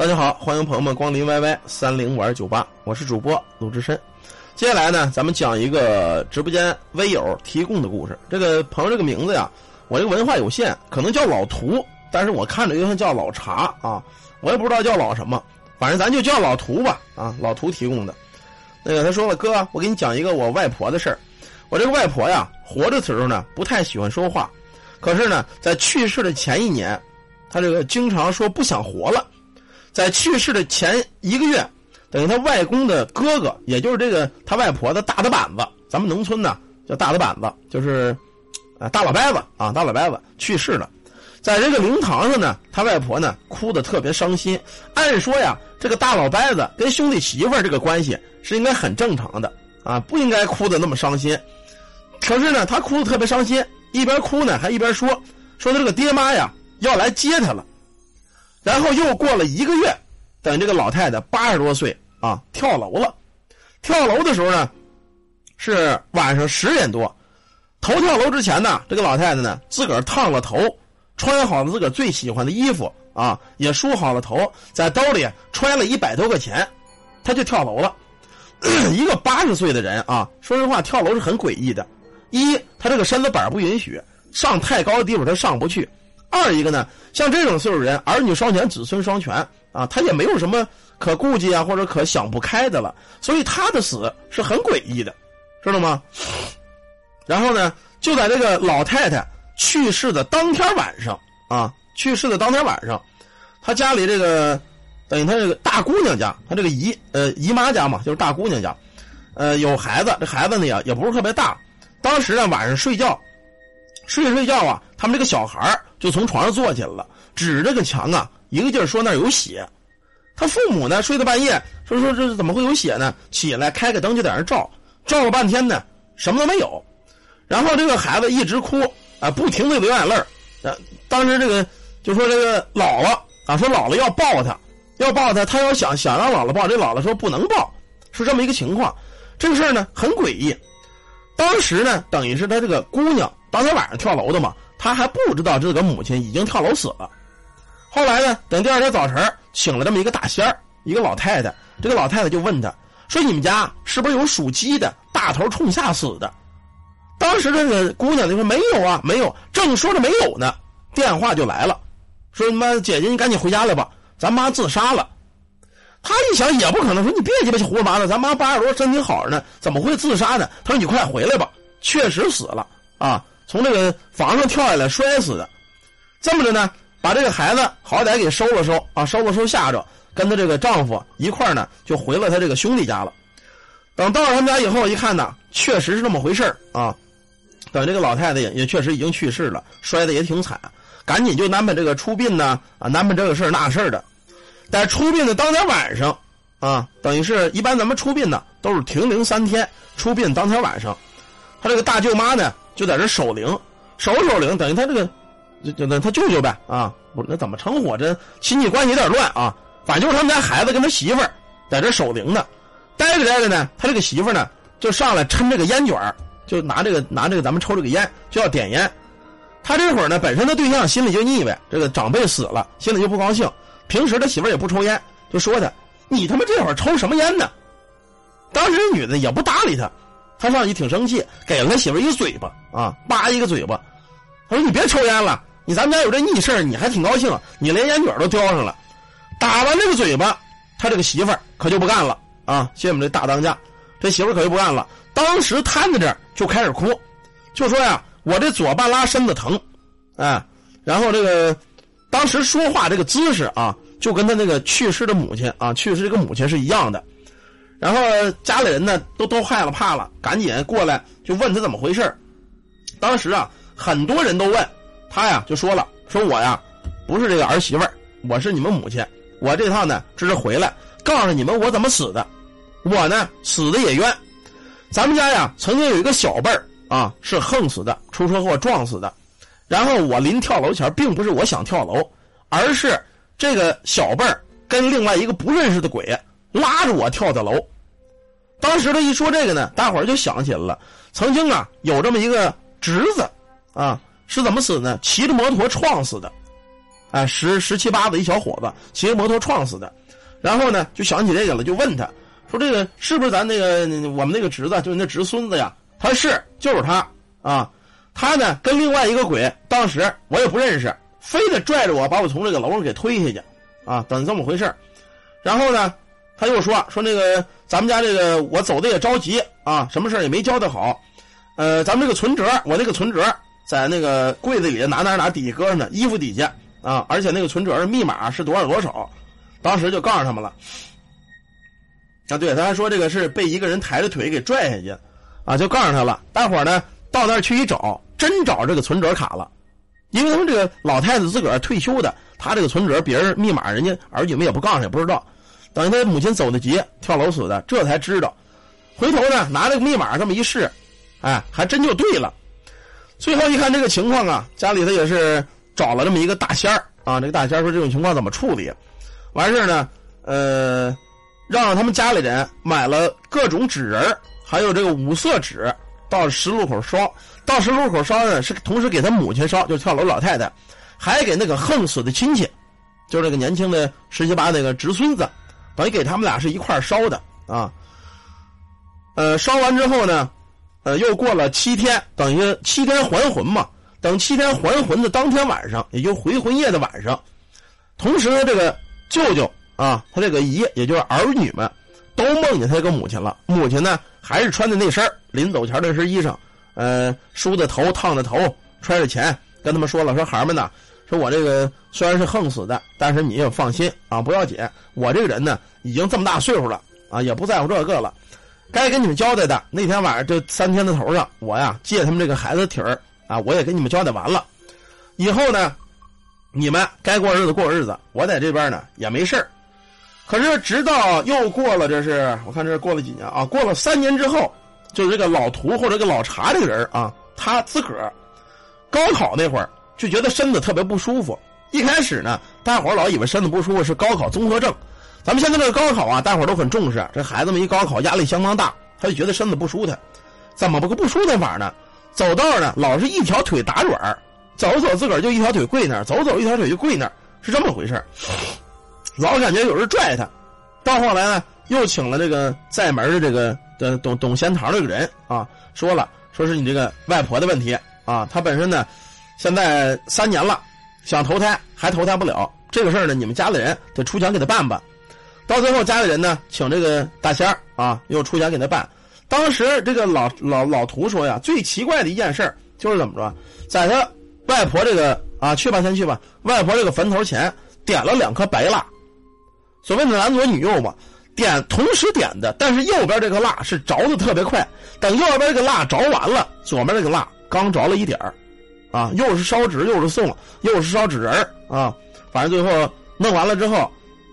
大家好，欢迎朋友们光临 YY 三零五二九八，我是主播鲁智深。接下来呢，咱们讲一个直播间微友提供的故事。这个朋友这个名字呀，我这个文化有限，可能叫老图，但是我看着就像叫老茶啊，我也不知道叫老什么，反正咱就叫老图吧啊，老图提供的。那个他说了，哥，我给你讲一个我外婆的事儿。我这个外婆呀，活着时候呢不太喜欢说话，可是呢，在去世的前一年，她这个经常说不想活了。在去世的前一个月，等于他外公的哥哥，也就是这个他外婆的大的板子，咱们农村呢叫大的板子，就是啊大老伯子啊大老伯子去世了，在这个灵堂上呢，他外婆呢哭的特别伤心。按说呀，这个大老伯子跟兄弟媳妇这个关系是应该很正常的啊，不应该哭的那么伤心。可是呢，他哭的特别伤心，一边哭呢还一边说说他这个爹妈呀要来接他了。然后又过了一个月，等这个老太太八十多岁啊，跳楼了。跳楼的时候呢，是晚上十点多。头跳楼之前呢，这个老太太呢自个儿烫了头，穿好了自个儿最喜欢的衣服啊，也梳好了头，在兜里揣了一百多块钱，她就跳楼了。一个八十岁的人啊，说实话跳楼是很诡异的。一，他这个身子板不允许上太高的地方，他上不去。二一个呢，像这种岁数人，儿女双全，子孙双全啊，他也没有什么可顾忌啊，或者可想不开的了，所以他的死是很诡异的，知道吗？然后呢，就在这个老太太去世的当天晚上啊，去世的当天晚上，他家里这个等于他这个大姑娘家，他这个姨呃姨妈家嘛，就是大姑娘家，呃有孩子，这孩子呢也也不是特别大，当时呢晚上睡觉，睡着睡觉啊，他们这个小孩就从床上坐起来了，指着个墙啊，一个劲儿说那儿有血。他父母呢睡到半夜，说说这怎么会有血呢？起来开个灯就在那照，照了半天呢，什么都没有。然后这个孩子一直哭啊，不停的流眼泪儿。当时这个就说这个姥姥啊，说姥姥要抱他，要抱他，他要想想让姥姥抱，这姥姥说不能抱，是这么一个情况。这个事儿呢很诡异。当时呢，等于是他这个姑娘当天晚上跳楼的嘛。他还不知道这个母亲已经跳楼死了。后来呢，等第二天早晨请了这么一个大仙儿，一个老太太。这个老太太就问他说：“你们家是不是有属鸡的大头冲下死的？”当时这个姑娘就说：“没有啊，没有。”正说着没有呢，电话就来了，说：“妈姐姐，你赶紧回家来吧，咱妈自杀了。”他一想也不可能，说：“你别鸡巴胡说八道，咱妈八十多身体好着呢，怎么会自杀呢？”他说：“你快回来吧，确实死了啊。”从这个房上跳下来摔死的，这么着呢，把这个孩子好歹给收了收啊，收了收吓着，跟她这个丈夫一块呢，就回了他这个兄弟家了。等到了他们家以后，一看呢，确实是那么回事啊。等这个老太太也也确实已经去世了，摔的也挺惨，赶紧就安排这个出殡呢啊，安排这个事那事儿的。在出殡的当天晚上啊，等于是一般咱们出殡呢都是停灵三天，出殡当天晚上，他这个大舅妈呢。就在这守灵，守守灵，等于他这个，就就他舅舅呗啊，不那怎么称呼？这亲戚关系有点乱啊。反正就是他们家孩子跟他媳妇儿在这守灵呢，待着待着呢，他这个媳妇儿呢就上来抻这个烟卷就拿这个拿这个咱们抽这个烟就要点烟。他这会儿呢，本身他对象心里就腻歪，这个长辈死了，心里就不高兴。平时他媳妇儿也不抽烟，就说他：“你他妈这会儿抽什么烟呢？”当时这女的也不搭理他。他上去挺生气，给了他媳妇一嘴巴啊，叭一个嘴巴。他说：“你别抽烟了，你咱们家有这逆事你还挺高兴，你连烟卷都叼上了。”打完这个嘴巴，他这个媳妇儿可就不干了啊！谢我们这大当家，这媳妇儿可就不干了，当时瘫在这儿就开始哭，就说呀：“我这左半拉身子疼，哎，然后这个当时说话这个姿势啊，就跟他那个去世的母亲啊，去世这个母亲是一样的。”然后家里人呢都都害了怕了，赶紧过来就问他怎么回事当时啊，很多人都问他呀，就说了说我呀不是这个儿媳妇儿，我是你们母亲。我这趟呢这是回来告诉你们我怎么死的。我呢死的也冤。咱们家呀曾经有一个小辈儿啊是横死的，出车祸撞死的。然后我临跳楼前，并不是我想跳楼，而是这个小辈儿跟另外一个不认识的鬼。拉着我跳的楼，当时他一说这个呢，大伙儿就想起来了。曾经啊，有这么一个侄子，啊，是怎么死呢？骑着摩托撞死的，哎，十十七八的一小伙子骑着摩托撞死的。然后呢，就想起这个了，就问他说：“这个是不是咱那个我们那个侄子，就是那侄孙子呀？”他：“是，就是他啊。”他呢跟另外一个鬼，当时我也不认识，非得拽着我把我从这个楼上给推下去，啊，等这么回事然后呢，他又说说那个咱们家这个我走的也着急啊，什么事也没交代好，呃，咱们这个存折，我那个存折在那个柜子里哪哪哪底下搁着呢，衣服底下啊，而且那个存折密码是多少多少，当时就告诉他们了。啊，对，他还说这个是被一个人抬着腿给拽下去，啊，就告诉他了。大伙儿呢到那儿去一找，真找这个存折卡了，因为他们这个老太太自个儿退休的，他这个存折别人密码人家儿女们也不告诉，也不知道。等于他母亲走的急，跳楼死的，这才知道。回头呢拿这个密码这么一试，哎，还真就对了。最后一看这个情况啊，家里头也是找了这么一个大仙儿啊，这个大仙说这种情况怎么处理？完事呢，呃。让他们家里人买了各种纸人还有这个五色纸，到十路口烧。到十路口烧呢，是同时给他母亲烧，就跳楼老太太，还给那个横死的亲戚，就是那个年轻的十七八那个侄孙子，等于给他们俩是一块烧的啊。呃，烧完之后呢，呃，又过了七天，等于七天还魂嘛。等七天还魂的当天晚上，也就回魂夜的晚上，同时呢，这个舅舅。啊，他这个姨，也就是儿女们，都梦见他这个母亲了。母亲呢，还是穿的那身临走前那身衣裳，呃，梳的头，烫的头，揣着钱，跟他们说了，说孩儿们呢，说我这个虽然是横死的，但是你也放心啊，不要紧。我这个人呢，已经这么大岁数了啊，也不在乎这个了。该跟你们交代的，那天晚上这三天的头上，我呀借他们这个孩子体儿啊，我也跟你们交代完了。以后呢，你们该过日子过日子，我在这边呢也没事儿。可是，直到又过了，这是我看这过了几年啊？过了三年之后，就是这个老涂或者这个老查这个人啊，他自个儿高考那会儿就觉得身子特别不舒服。一开始呢，大伙儿老以为身子不舒服是高考综合症。咱们现在这个高考啊，大伙儿都很重视。这孩子们一高考压力相当大，他就觉得身子不舒坦。怎么不个不舒坦法呢？走道呢，老是一条腿打软走走自个儿就一条腿跪那儿，走走一条腿就跪那儿，是这么回事老感觉有人拽他，到后来呢，又请了这个在门的这个的董董仙桃这个人啊，说了，说是你这个外婆的问题啊，他本身呢，现在三年了，想投胎还投胎不了，这个事儿呢，你们家里人得出钱给他办办。到最后家里人呢，请这个大仙儿啊，又出钱给他办。当时这个老老老图说呀，最奇怪的一件事就是怎么着，在他外婆这个啊，去吧先去吧，外婆这个坟头前点了两颗白蜡。所谓的男左女右嘛，点同时点的，但是右边这个蜡是着的特别快。等右边这个蜡着完了，左边这个蜡刚着了一点啊，又是烧纸又是送，又是烧纸人啊，反正最后弄完了之后，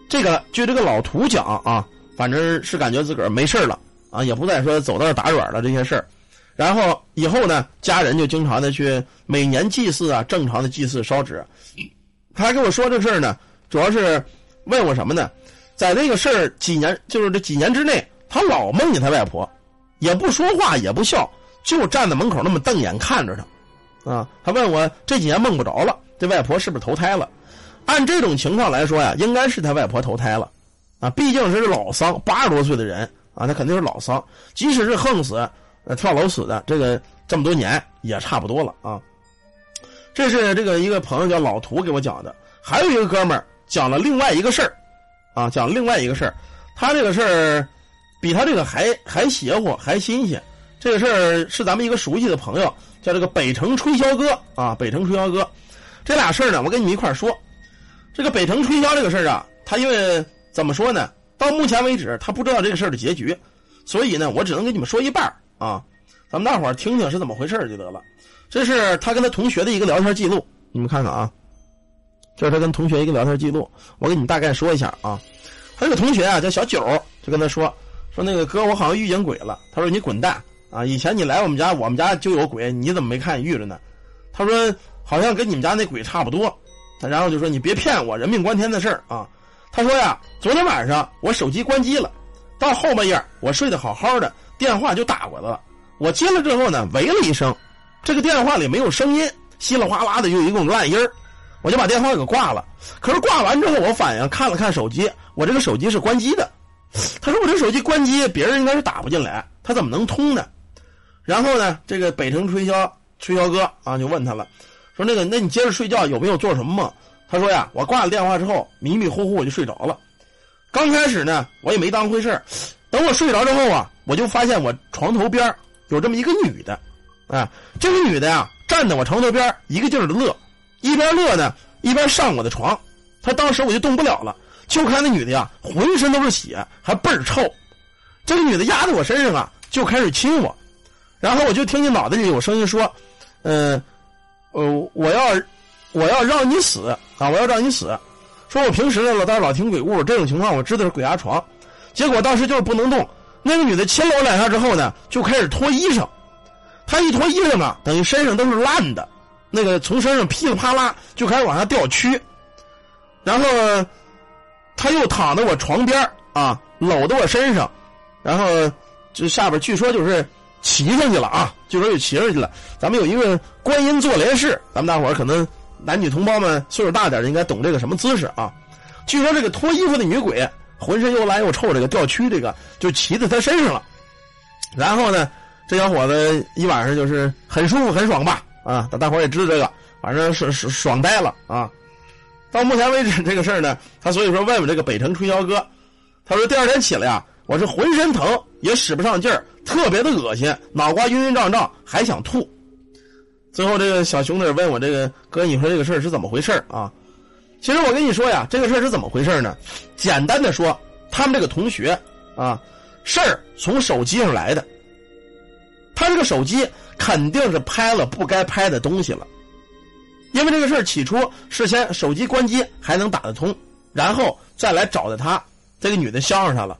这个据这个老图讲啊，反正是感觉自个儿没事了啊，也不再说走道打软了这些事儿。然后以后呢，家人就经常的去每年祭祀啊，正常的祭祀烧纸。他还跟我说这事儿呢，主要是。问我什么呢？在那个事儿几年，就是这几年之内，他老梦见他外婆，也不说话，也不笑，就站在门口那么瞪眼看着他，啊，他问我这几年梦不着了，这外婆是不是投胎了？按这种情况来说呀，应该是他外婆投胎了，啊，毕竟是老丧，八十多岁的人啊，他肯定是老丧，即使是横死、呃跳楼死的，这个这么多年也差不多了啊。这是这个一个朋友叫老涂给我讲的，还有一个哥们儿。讲了另外一个事儿，啊，讲另外一个事儿，他这个事儿比他这个还还邪乎，还新鲜。这个事儿是咱们一个熟悉的朋友，叫这个北城吹箫哥啊，北城吹箫哥。这俩事儿呢，我跟你们一块儿说。这个北城吹箫这个事儿啊，他因为怎么说呢？到目前为止，他不知道这个事儿的结局，所以呢，我只能给你们说一半啊。咱们大伙儿听听是怎么回事就得了。这是他跟他同学的一个聊天记录，你们看看啊。这是他跟同学一个聊天记录，我给你们大概说一下啊。他这个同学啊叫小九，就跟他说说那个哥，我好像遇见鬼了。他说你滚蛋啊！以前你来我们家，我们家就有鬼，你怎么没看遇着呢？他说好像跟你们家那鬼差不多。然后就说你别骗我，人命关天的事儿啊。他说呀，昨天晚上我手机关机了，到后半夜我睡得好好的，电话就打过来了。我接了之后呢，喂了一声，这个电话里没有声音，稀里哗啦的又一共烂音儿。我就把电话给挂了。可是挂完之后，我反应看了看手机，我这个手机是关机的。他说我这手机关机，别人应该是打不进来，他怎么能通呢？然后呢，这个北城吹箫吹箫哥啊，就问他了，说那个，那你接着睡觉有没有做什么梦？他说呀，我挂了电话之后，迷迷糊糊我就睡着了。刚开始呢，我也没当回事等我睡着之后啊，我就发现我床头边有这么一个女的，啊，这个女的呀，站在我床头边一个劲儿的乐，一边乐呢，一边上我的床。他当时我就动不了了，就看那女的呀，浑身都是血，还倍儿臭。这个女的压在我身上啊，就开始亲我，然后我就听见脑袋里有声音说：“嗯，呃，我要。”我要让你死啊！我要让你死！说我平时呢老在老听鬼故事，这种情况我知道是鬼压床。结果当时就是不能动。那个女的亲了我两下之后呢，就开始脱衣裳。她一脱衣裳啊，等于身上都是烂的，那个从身上噼里啪啦就开始往下掉蛆。然后她又躺在我床边啊，搂在我身上，然后这下边据说就是骑上去了啊，据说就骑上去了。咱们有一个观音坐莲式，咱们大伙儿可能。男女同胞们岁数大点的应该懂这个什么姿势啊？据说这个脱衣服的女鬼浑身又烂又臭，这个掉蛆这个就骑在他身上了。然后呢，这小伙子一晚上就是很舒服很爽吧？啊，大大伙也知道这个，反正是是爽呆了啊。到目前为止这个事儿呢，他所以说问问这个北城吹箫哥，他说第二天起来呀，我是浑身疼也使不上劲儿，特别的恶心，脑瓜晕晕胀胀，还想吐。最后，这个小兄弟问我：“这个哥，你说这个事儿是怎么回事啊？”其实我跟你说呀，这个事儿是怎么回事呢？简单的说，他们这个同学啊，事儿从手机上来的。他这个手机肯定是拍了不该拍的东西了，因为这个事儿起初事先手机关机还能打得通，然后再来找的他，这个女的相上他了。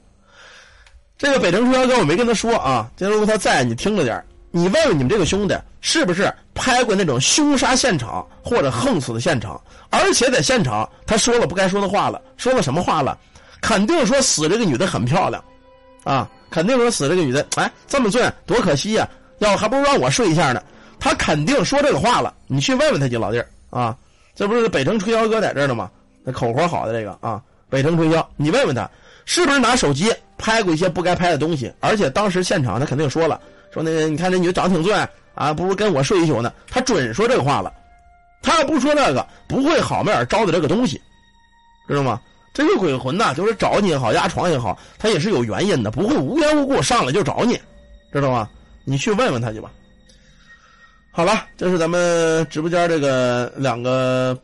这个北城吹箫哥我没跟他说啊，今天如果他在，你听着点你问问你们这个兄弟，是不是拍过那种凶杀现场或者横死的现场？而且在现场他说了不该说的话了，说了什么话了？肯定说死这个女的很漂亮，啊，肯定说死这个女的，哎，这么俊多可惜呀！要还不如让我睡一下呢。他肯定说这个话了，你去问问他去，老弟儿啊，这不是北城吹箫哥在这儿呢吗？那口活好的这个啊，北城吹箫，你问问他是不是拿手机拍过一些不该拍的东西？而且当时现场他肯定说了。说那个，你看这女的长得挺俊啊，不如跟我睡一宿呢。他准说这个话了，他要不说那个，不会好面招的这个东西，知道吗？这个鬼魂呐，就是找你也好，压床也好，他也是有原因的，不会无缘无故上来就找你，知道吗？你去问问他去吧。好了，这是咱们直播间这个两个。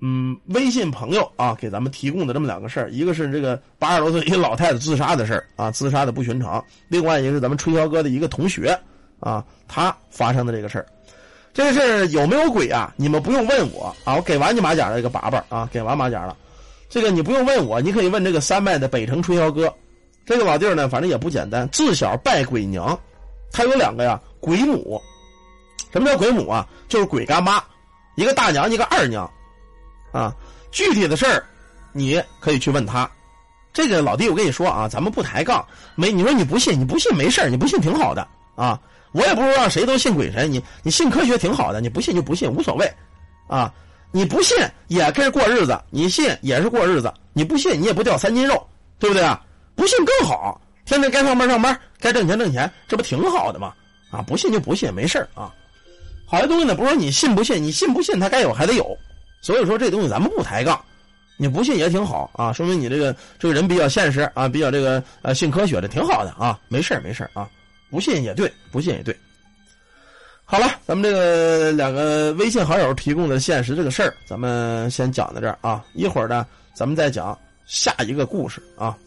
嗯，微信朋友啊，给咱们提供的这么两个事儿，一个是这个八十多岁一个老太太自杀的事儿啊，自杀的不寻常；另外一个是咱们吹箫哥的一个同学啊，他发生的这个事儿。这个事儿有没有鬼啊？你们不用问我啊，我给完你马甲的这个把把啊，给完马甲了。这个你不用问我，你可以问这个三麦的北城吹箫哥。这个老弟儿呢，反正也不简单，自小拜鬼娘，他有两个呀，鬼母。什么叫鬼母啊？就是鬼干妈，一个大娘，一个二娘。啊，具体的事儿，你可以去问他。这个老弟，我跟你说啊，咱们不抬杠。没，你说你不信，你不信没事你不信挺好的啊。我也不是让谁都信鬼神，你你信科学挺好的，你不信就不信，无所谓。啊，你不信也跟着过日子，你信也是过日子。你不信，你也不掉三斤肉，对不对啊？不信更好，天天该上班上班，该挣钱挣钱，这不挺好的吗？啊，不信就不信，没事啊。好些东西呢，不是说你信不信，你信不信，他该有还得有。所以说这东西咱们不抬杠，你不信也挺好啊，说明你这个这个人比较现实啊，比较这个呃信科学的挺好的啊，没事没事啊，不信也对，不信也对。好了，咱们这个两个微信好友提供的现实这个事儿，咱们先讲到这儿啊，一会儿呢咱们再讲下一个故事啊。